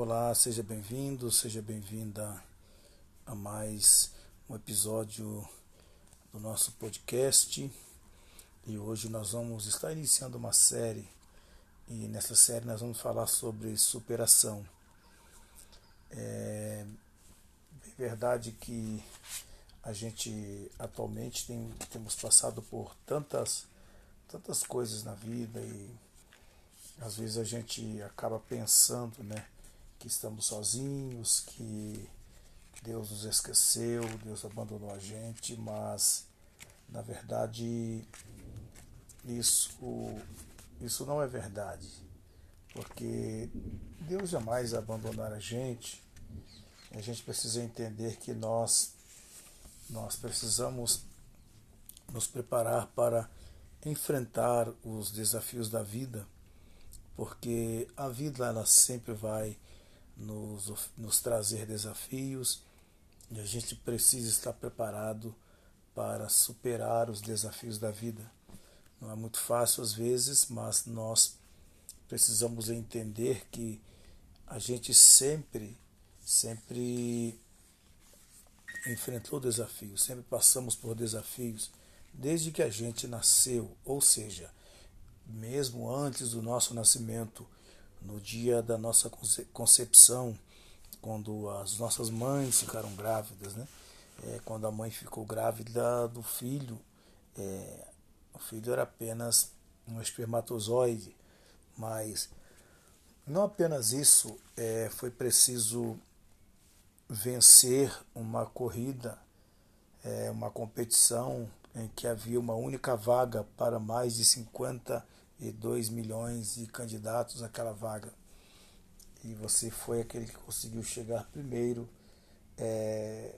Olá, seja bem-vindo, seja bem-vinda a mais um episódio do nosso podcast. E hoje nós vamos estar iniciando uma série e nessa série nós vamos falar sobre superação. É, é verdade que a gente atualmente tem, temos passado por tantas, tantas coisas na vida e às vezes a gente acaba pensando, né? Que estamos sozinhos, que Deus nos esqueceu, Deus abandonou a gente, mas na verdade isso, isso não é verdade, porque Deus jamais abandonará a gente. A gente precisa entender que nós nós precisamos nos preparar para enfrentar os desafios da vida, porque a vida ela sempre vai nos, nos trazer desafios e a gente precisa estar preparado para superar os desafios da vida. Não é muito fácil às vezes, mas nós precisamos entender que a gente sempre, sempre enfrentou desafios, sempre passamos por desafios desde que a gente nasceu, ou seja, mesmo antes do nosso nascimento, no dia da nossa concepção, quando as nossas mães ficaram grávidas, né? É, quando a mãe ficou grávida do filho, é, o filho era apenas um espermatozoide, mas não apenas isso, é, foi preciso vencer uma corrida, é, uma competição em que havia uma única vaga para mais de 50 e 2 milhões de candidatos àquela vaga. E você foi aquele que conseguiu chegar primeiro é,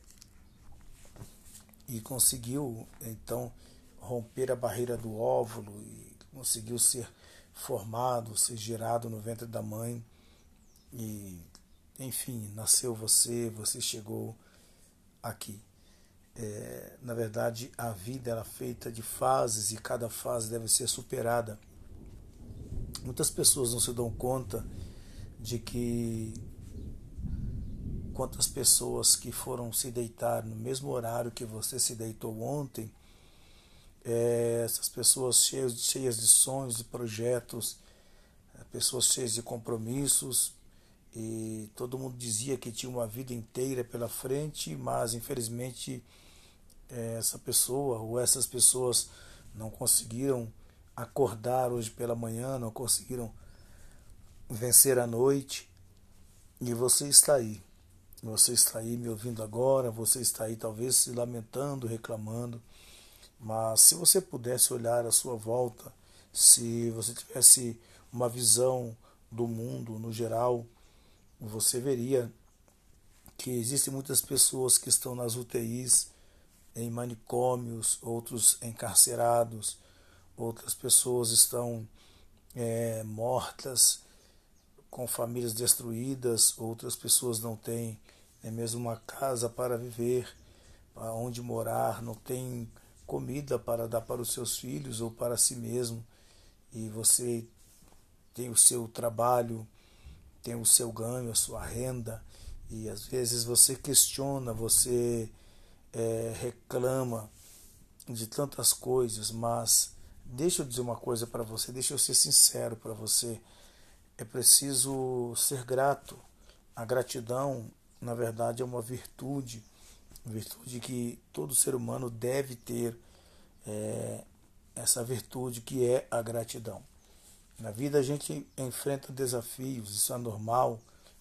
e conseguiu então romper a barreira do óvulo e conseguiu ser formado, ser gerado no ventre da mãe e enfim, nasceu você, você chegou aqui. É, na verdade, a vida era feita de fases e cada fase deve ser superada Muitas pessoas não se dão conta de que quantas pessoas que foram se deitar no mesmo horário que você se deitou ontem, é, essas pessoas cheias, cheias de sonhos e projetos, é, pessoas cheias de compromissos, e todo mundo dizia que tinha uma vida inteira pela frente, mas infelizmente é, essa pessoa ou essas pessoas não conseguiram acordar hoje pela manhã, não conseguiram vencer a noite. E você está aí. Você está aí me ouvindo agora, você está aí talvez se lamentando, reclamando. Mas se você pudesse olhar à sua volta, se você tivesse uma visão do mundo no geral, você veria que existem muitas pessoas que estão nas UTIs, em manicômios, outros encarcerados, outras pessoas estão é, mortas, com famílias destruídas, outras pessoas não têm nem mesmo uma casa para viver, para onde morar, não tem comida para dar para os seus filhos ou para si mesmo, e você tem o seu trabalho, tem o seu ganho, a sua renda, e às vezes você questiona, você é, reclama de tantas coisas, mas Deixa eu dizer uma coisa para você, deixa eu ser sincero para você. É preciso ser grato. A gratidão, na verdade, é uma virtude, virtude que todo ser humano deve ter é, essa virtude que é a gratidão. Na vida a gente enfrenta desafios, isso é normal.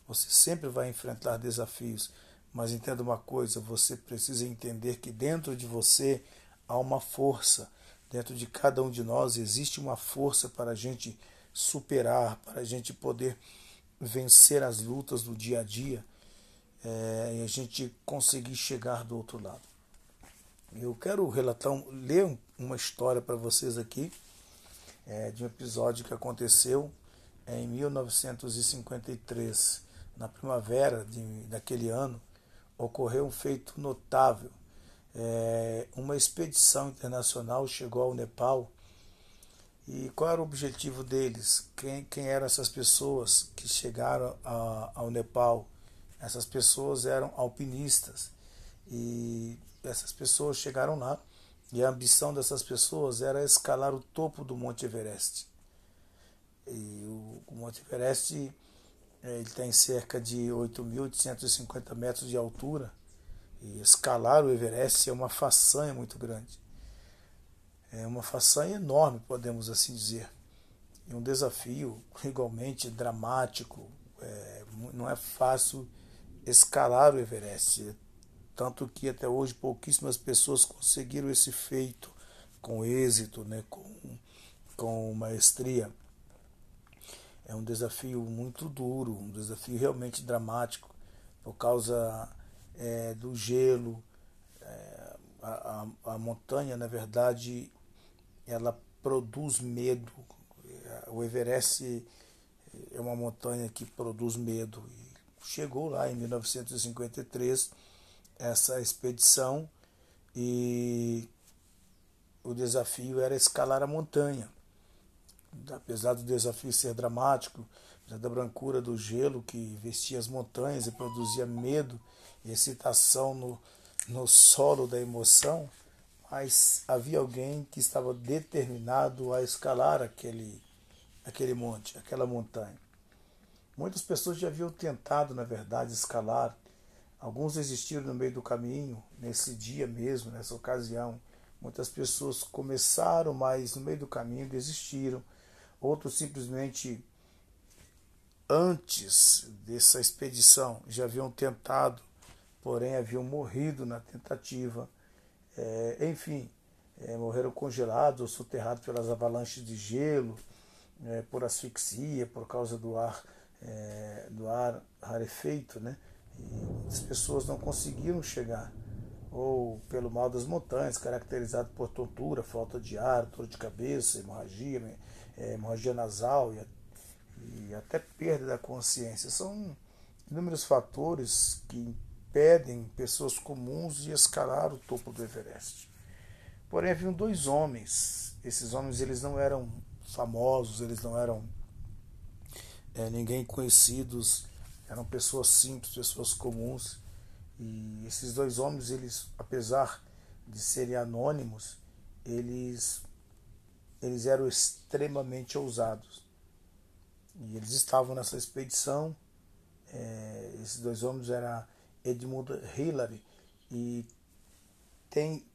Você sempre vai enfrentar desafios, mas entenda uma coisa: você precisa entender que dentro de você há uma força Dentro de cada um de nós existe uma força para a gente superar, para a gente poder vencer as lutas do dia a dia é, e a gente conseguir chegar do outro lado. Eu quero relatar, ler uma história para vocês aqui é, de um episódio que aconteceu em 1953, na primavera de, daquele ano, ocorreu um feito notável é, uma expedição internacional chegou ao Nepal E qual era o objetivo deles? Quem, quem eram essas pessoas que chegaram a, ao Nepal? Essas pessoas eram alpinistas. E essas pessoas chegaram lá e a ambição dessas pessoas era escalar o topo do Monte Everest. E o, Monte Everest ele tem cerca de 8.850 metros de altura. E escalar o Everest é uma façanha muito grande. É uma façanha enorme, podemos assim dizer. E um desafio igualmente dramático. É, não é fácil escalar o Everest. Tanto que até hoje pouquíssimas pessoas conseguiram esse feito com êxito, né, com, com maestria. É um desafio muito duro, um desafio realmente dramático, por causa é, do gelo. É, a, a, a montanha, na verdade, ela produz medo. O Everest é uma montanha que produz medo. E chegou lá em 1953 essa expedição e o desafio era escalar a montanha apesar do desafio ser dramático, da brancura do gelo que vestia as montanhas e produzia medo excitação no, no solo da emoção, mas havia alguém que estava determinado a escalar aquele, aquele monte, aquela montanha. Muitas pessoas já haviam tentado, na verdade, escalar. Alguns desistiram no meio do caminho, nesse dia mesmo, nessa ocasião. Muitas pessoas começaram, mas no meio do caminho desistiram Outros simplesmente antes dessa expedição já haviam tentado, porém haviam morrido na tentativa. É, enfim, é, morreram congelados ou soterrados pelas avalanches de gelo, é, por asfixia, por causa do ar, é, do ar rarefeito, né? E as pessoas não conseguiram chegar, ou pelo mal das montanhas, caracterizado por tontura, falta de ar, dor de cabeça, hemorragia, é, hemorragia nasal e, e até perda da consciência. São inúmeros fatores que impedem pessoas comuns de escalar o topo do Everest. Porém, haviam dois homens. Esses homens eles não eram famosos, eles não eram é, ninguém conhecidos, eram pessoas simples, pessoas comuns. E esses dois homens, eles, apesar de serem anônimos, eles eles eram extremamente ousados. E eles estavam nessa expedição. É, esses dois homens eram Edmund Hillary e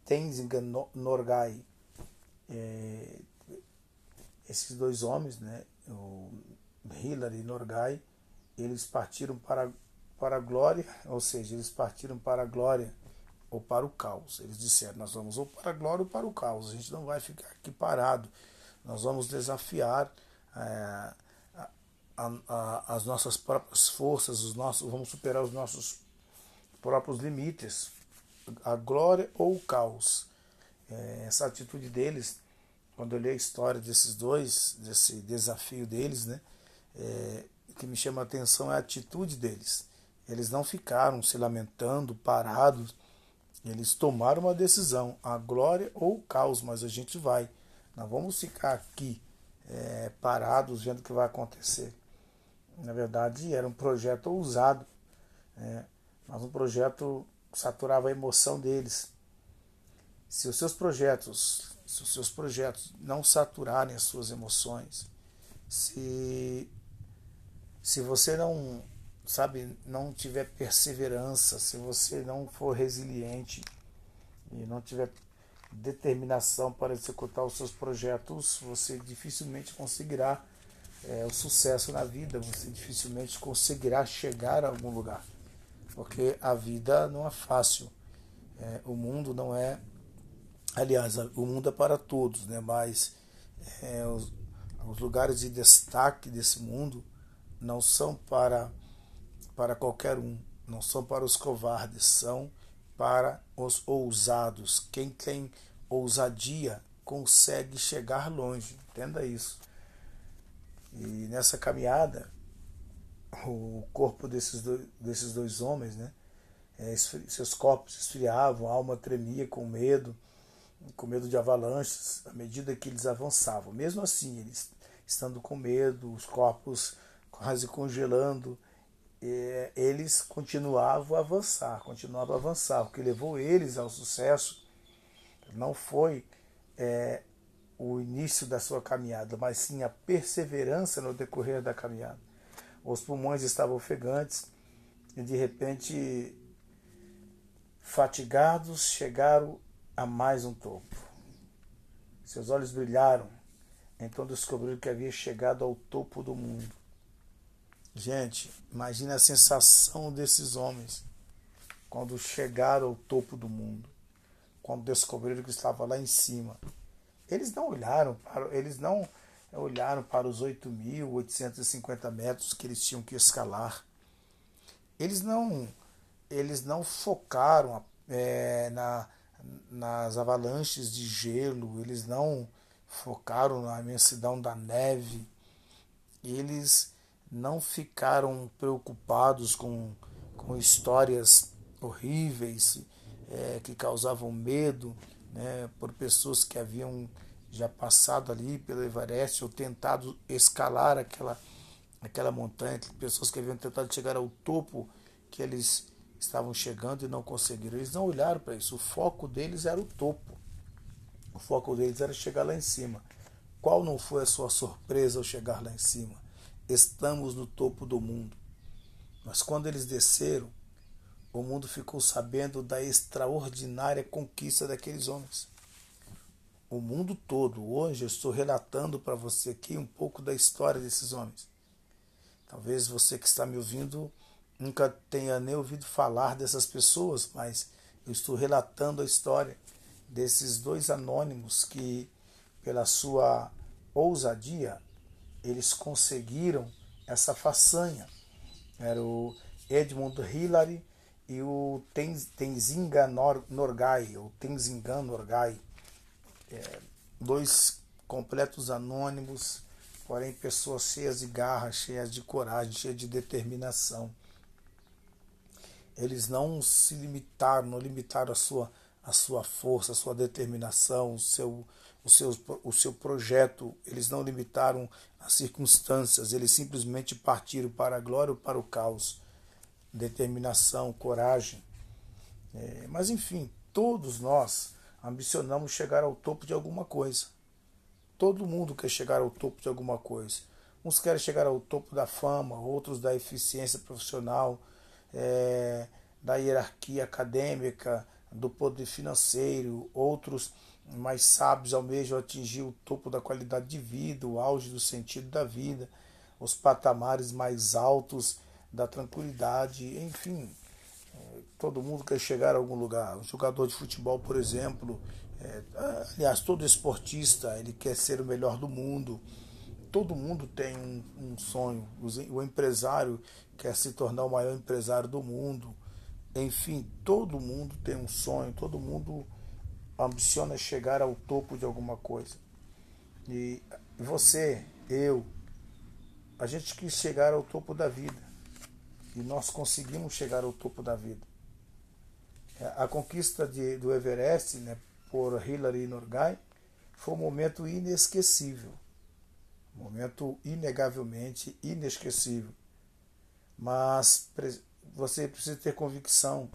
Tenzing Norgay. É, esses dois homens, né, o Hillary e Norgay, eles partiram para, para a glória, ou seja, eles partiram para a glória ou para o caos. Eles disseram: nós vamos ou para a glória ou para o caos. A gente não vai ficar aqui parado. Nós vamos desafiar é, a, a, as nossas próprias forças, os nossos, vamos superar os nossos próprios limites, a glória ou o caos. É, essa atitude deles, quando eu li a história desses dois, desse desafio deles, né, é, o que me chama a atenção é a atitude deles. Eles não ficaram se lamentando, parados, eles tomaram uma decisão, a glória ou o caos, mas a gente vai. Não vamos ficar aqui é, parados vendo o que vai acontecer. Na verdade, era um projeto ousado, né? Mas um projeto que saturava a emoção deles. Se os seus projetos, se os seus projetos não saturarem as suas emoções, se se você não sabe, não tiver perseverança, se você não for resiliente e não tiver determinação para executar os seus projetos, você dificilmente conseguirá é, o sucesso na vida, você dificilmente conseguirá chegar a algum lugar, porque a vida não é fácil, é, o mundo não é, aliás, o mundo é para todos, né? Mas é, os, os lugares de destaque desse mundo não são para para qualquer um, não são para os covardes, são para os ousados. Quem tem ousadia consegue chegar longe, entenda isso. E nessa caminhada, o corpo desses dois, desses dois homens, né, é, seus corpos esfriavam, a alma tremia com medo, com medo de avalanches à medida que eles avançavam. Mesmo assim, eles estando com medo, os corpos quase congelando, eles continuavam a avançar, continuavam a avançar. O que levou eles ao sucesso não foi é, o início da sua caminhada, mas sim a perseverança no decorrer da caminhada. Os pulmões estavam ofegantes e de repente, fatigados, chegaram a mais um topo. Seus olhos brilharam, então descobriram que havia chegado ao topo do mundo. Gente, imagine a sensação desses homens quando chegaram ao topo do mundo, quando descobriram que estava lá em cima. Eles não olharam para, eles não olharam para os 8.850 metros que eles tinham que escalar. Eles não, eles não focaram é, na, nas avalanches de gelo, eles não focaram na imensidão da neve, eles não ficaram preocupados com, com histórias horríveis é, que causavam medo né, por pessoas que haviam já passado ali pelo Everest ou tentado escalar aquela, aquela montanha, pessoas que haviam tentado chegar ao topo que eles estavam chegando e não conseguiram. Eles não olharam para isso. O foco deles era o topo. O foco deles era chegar lá em cima. Qual não foi a sua surpresa ao chegar lá em cima? Estamos no topo do mundo. Mas quando eles desceram, o mundo ficou sabendo da extraordinária conquista daqueles homens. O mundo todo. Hoje eu estou relatando para você aqui um pouco da história desses homens. Talvez você que está me ouvindo nunca tenha nem ouvido falar dessas pessoas, mas eu estou relatando a história desses dois anônimos que, pela sua ousadia, eles conseguiram essa façanha. Era o Edmund Hillary e o Tenzing Norgay, ou Tenzing Norgay, é, dois completos anônimos, porém pessoas cheias de garra, cheias de coragem, cheias de determinação eles não se limitaram, não limitaram a sua, a sua força, a sua determinação, o seu, o, seu, o seu projeto, eles não limitaram as circunstâncias, eles simplesmente partiram para a glória ou para o caos. Determinação, coragem. É, mas enfim, todos nós ambicionamos chegar ao topo de alguma coisa. Todo mundo quer chegar ao topo de alguma coisa. Uns querem chegar ao topo da fama, outros da eficiência profissional, é, da hierarquia acadêmica, do poder financeiro, outros mais sábios almejam atingir o topo da qualidade de vida, o auge do sentido da vida, os patamares mais altos da tranquilidade, enfim, todo mundo quer chegar a algum lugar. Um jogador de futebol, por exemplo, é, aliás, todo esportista, ele quer ser o melhor do mundo. Todo mundo tem um, um sonho. O empresário quer se tornar o maior empresário do mundo. Enfim, todo mundo tem um sonho, todo mundo ambiciona chegar ao topo de alguma coisa. E você, eu, a gente quis chegar ao topo da vida. E nós conseguimos chegar ao topo da vida. A conquista de, do Everest né, por Hillary Norgay foi um momento inesquecível. Um momento inegavelmente inesquecível. Mas você precisa ter convicção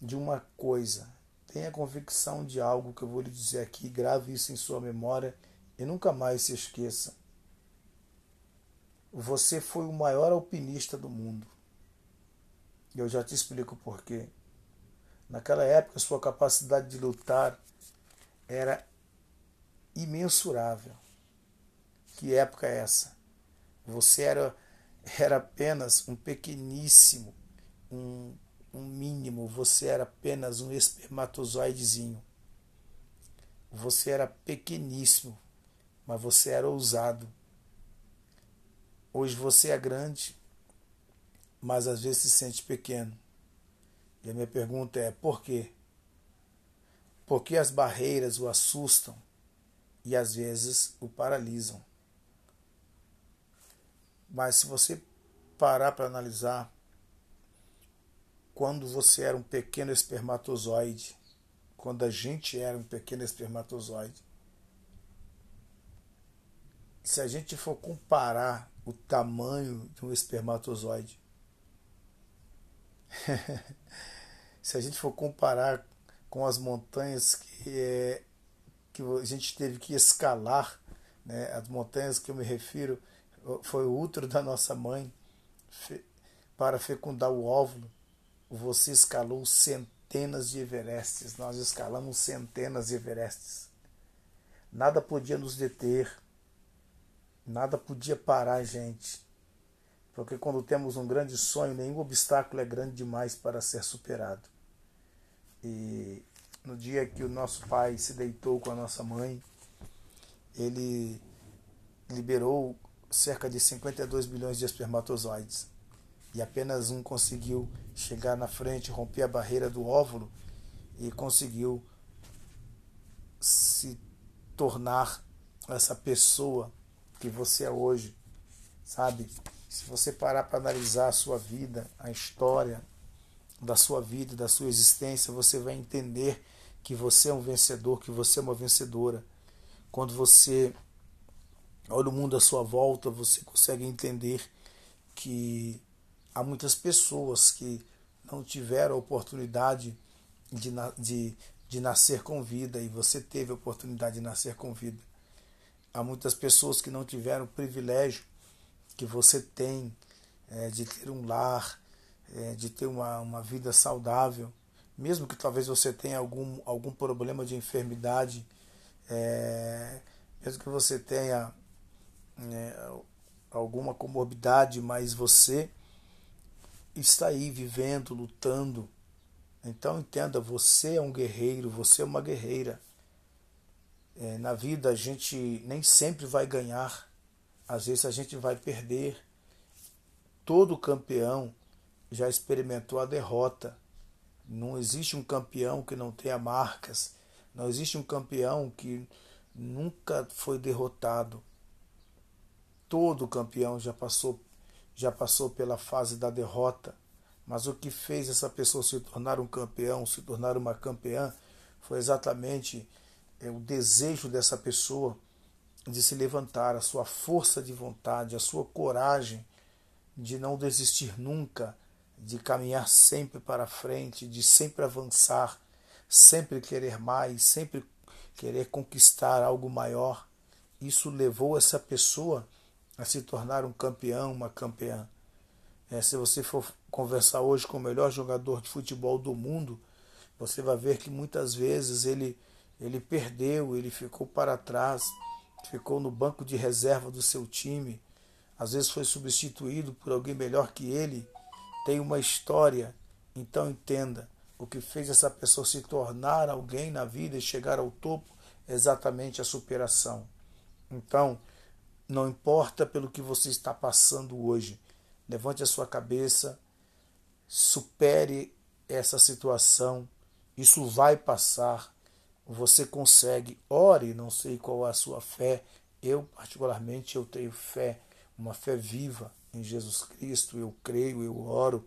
de uma coisa. Tenha convicção de algo que eu vou lhe dizer aqui, grave isso em sua memória e nunca mais se esqueça. Você foi o maior alpinista do mundo. E eu já te explico por quê. Naquela época, sua capacidade de lutar era imensurável. Que época é essa? Você era era apenas um pequeníssimo, um, um mínimo, você era apenas um espermatozoidezinho. Você era pequeníssimo, mas você era ousado. Hoje você é grande, mas às vezes se sente pequeno. E a minha pergunta é: por quê? Porque as barreiras o assustam e às vezes o paralisam. Mas se você parar para analisar, quando você era um pequeno espermatozoide, quando a gente era um pequeno espermatozoide. Se a gente for comparar o tamanho de um espermatozoide, se a gente for comparar com as montanhas que, é, que a gente teve que escalar, né, as montanhas que eu me refiro foi o útero da nossa mãe para fecundar o óvulo. Você escalou centenas de Everestes, nós escalamos centenas de Everestes. Nada podia nos deter, nada podia parar a gente. Porque quando temos um grande sonho, nenhum obstáculo é grande demais para ser superado. E no dia que o nosso pai se deitou com a nossa mãe, ele liberou cerca de 52 bilhões de espermatozoides. E apenas um conseguiu chegar na frente, romper a barreira do óvulo e conseguiu se tornar essa pessoa que você é hoje, sabe? Se você parar para analisar a sua vida, a história da sua vida, da sua existência, você vai entender que você é um vencedor, que você é uma vencedora. Quando você olha o mundo à sua volta, você consegue entender que há muitas pessoas que não tiveram a oportunidade de, de, de nascer com vida e você teve a oportunidade de nascer com vida. Há muitas pessoas que não tiveram o privilégio que você tem é, de ter um lar, é, de ter uma, uma vida saudável, mesmo que talvez você tenha algum, algum problema de enfermidade, é, mesmo que você tenha é, alguma comorbidade, mas você está aí vivendo, lutando. Então entenda, você é um guerreiro, você é uma guerreira. É, na vida a gente nem sempre vai ganhar, às vezes a gente vai perder. Todo campeão já experimentou a derrota. Não existe um campeão que não tenha marcas. Não existe um campeão que nunca foi derrotado. Todo campeão já passou já passou pela fase da derrota, mas o que fez essa pessoa se tornar um campeão, se tornar uma campeã, foi exatamente é, o desejo dessa pessoa de se levantar, a sua força de vontade, a sua coragem de não desistir nunca, de caminhar sempre para frente, de sempre avançar, sempre querer mais, sempre querer conquistar algo maior. Isso levou essa pessoa a se tornar um campeão, uma campeã. É, se você for conversar hoje com o melhor jogador de futebol do mundo, você vai ver que muitas vezes ele, ele perdeu, ele ficou para trás, ficou no banco de reserva do seu time, às vezes foi substituído por alguém melhor que ele, tem uma história. Então entenda, o que fez essa pessoa se tornar alguém na vida e chegar ao topo é exatamente a superação. Então, não importa pelo que você está passando hoje, levante a sua cabeça, supere essa situação, isso vai passar, você consegue, ore, não sei qual é a sua fé, eu particularmente eu tenho fé, uma fé viva em Jesus Cristo, eu creio, eu oro,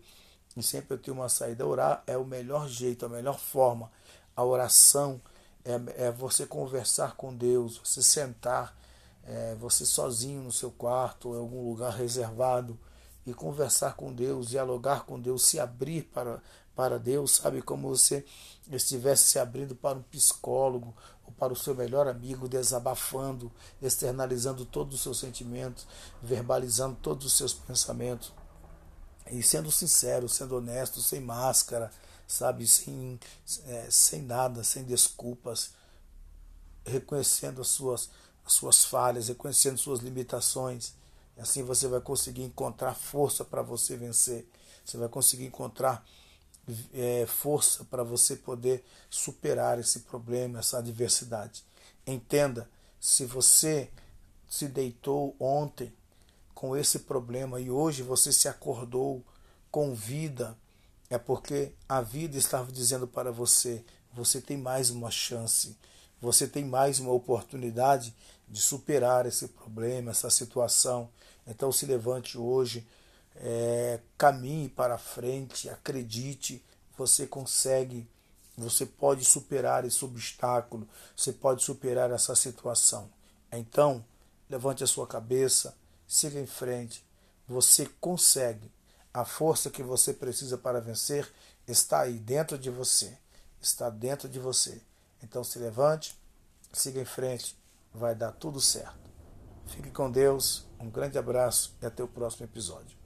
e sempre eu tenho uma saída. Orar é o melhor jeito, a melhor forma. A oração é, é você conversar com Deus, você sentar é, você sozinho no seu quarto em algum lugar reservado e conversar com Deus, dialogar com Deus, se abrir para, para Deus, sabe? Como você estivesse se abrindo para um psicólogo ou para o seu melhor amigo, desabafando, externalizando todos os seus sentimentos, verbalizando todos os seus pensamentos e sendo sincero, sendo honesto, sem máscara, sabe? Sem, é, sem nada, sem desculpas, reconhecendo as suas as suas falhas, reconhecendo suas limitações. Assim você vai conseguir encontrar força para você vencer. Você vai conseguir encontrar é, força para você poder superar esse problema, essa adversidade. Entenda, se você se deitou ontem com esse problema e hoje você se acordou com vida, é porque a vida estava dizendo para você: você tem mais uma chance, você tem mais uma oportunidade de superar esse problema, essa situação. Então se levante hoje, é, caminhe para frente, acredite, você consegue Você pode superar esse obstáculo, você pode superar essa situação. Então, levante a sua cabeça, siga em frente. Você consegue. A força que você precisa para vencer está aí dentro de você. Está dentro de você. Então se levante, siga em frente, vai dar tudo certo. Fique com Deus, um grande abraço e até o próximo episódio.